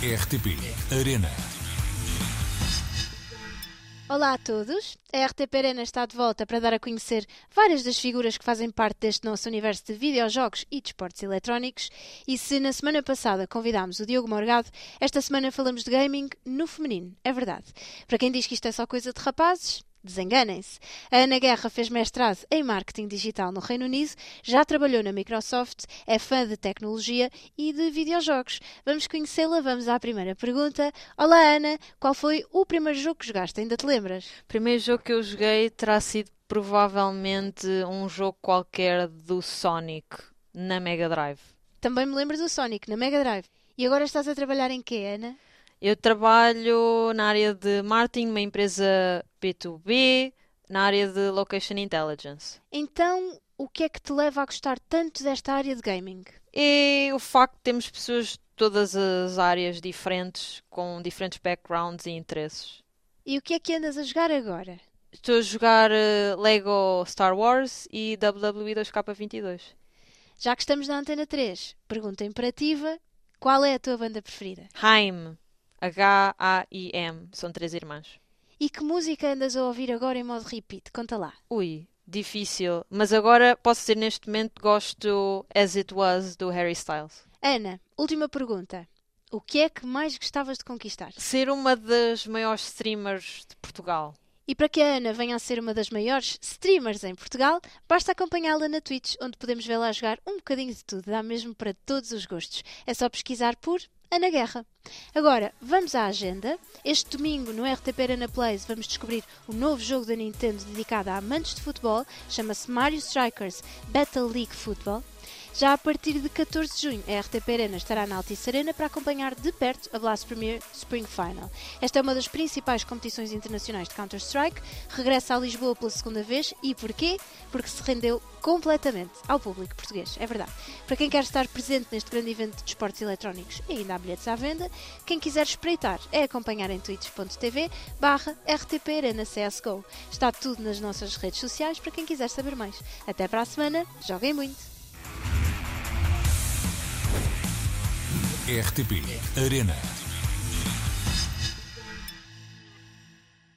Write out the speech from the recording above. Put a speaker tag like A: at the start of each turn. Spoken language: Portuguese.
A: RTP Arena.
B: Olá a todos! A RTP Arena está de volta para dar a conhecer várias das figuras que fazem parte deste nosso universo de videojogos e de esportes eletrónicos. E se na semana passada convidámos o Diogo Morgado, esta semana falamos de gaming no feminino. É verdade. Para quem diz que isto é só coisa de rapazes, Desenganem-se. A Ana Guerra fez mestrado em marketing digital no Reino Unido, já trabalhou na Microsoft, é fã de tecnologia e de videojogos. Vamos conhecê-la, vamos à primeira pergunta. Olá Ana, qual foi o primeiro jogo que jogaste? Ainda te lembras?
C: O primeiro jogo que eu joguei terá sido provavelmente um jogo qualquer do Sonic na Mega Drive.
B: Também me lembro do Sonic na Mega Drive. E agora estás a trabalhar em quê, Ana?
C: Eu trabalho na área de marketing, uma empresa B2B, na área de Location Intelligence.
B: Então, o que é que te leva a gostar tanto desta área de gaming?
C: E o facto de termos pessoas de todas as áreas diferentes, com diferentes backgrounds e interesses.
B: E o que é que andas a jogar agora?
C: Estou a jogar uh, Lego Star Wars e WWE 2K22.
B: Já que estamos na Antena 3, pergunta imperativa: qual é a tua banda preferida?
C: Haim. H-A-I-M. São três irmãs.
B: E que música andas a ouvir agora em modo repeat? Conta lá.
C: Ui, difícil. Mas agora posso dizer neste momento gosto As It Was do Harry Styles.
B: Ana, última pergunta. O que é que mais gostavas de conquistar?
C: Ser uma das maiores streamers de Portugal.
B: E para que a Ana venha a ser uma das maiores streamers em Portugal, basta acompanhá-la na Twitch, onde podemos vê-la jogar um bocadinho de tudo, dá mesmo para todos os gostos. É só pesquisar por Ana Guerra. Agora, vamos à agenda. Este domingo, no RTP Arena Plays, vamos descobrir o novo jogo da Nintendo dedicado a amantes de futebol. Chama-se Mario Strikers Battle League Football. Já a partir de 14 de junho, a RTP Arena estará na Altice Arena para acompanhar de perto a Blast Premier Spring Final. Esta é uma das principais competições internacionais de Counter-Strike, regressa a Lisboa pela segunda vez e porquê? Porque se rendeu completamente ao público português, é verdade. Para quem quer estar presente neste grande evento de esportes eletrónicos e ainda há bilhetes à venda, quem quiser espreitar é acompanhar em twitch.tv barra RTP Arena CSGO. Está tudo nas nossas redes sociais para quem quiser saber mais. Até para a semana, joguem muito!
A: RTP Arena.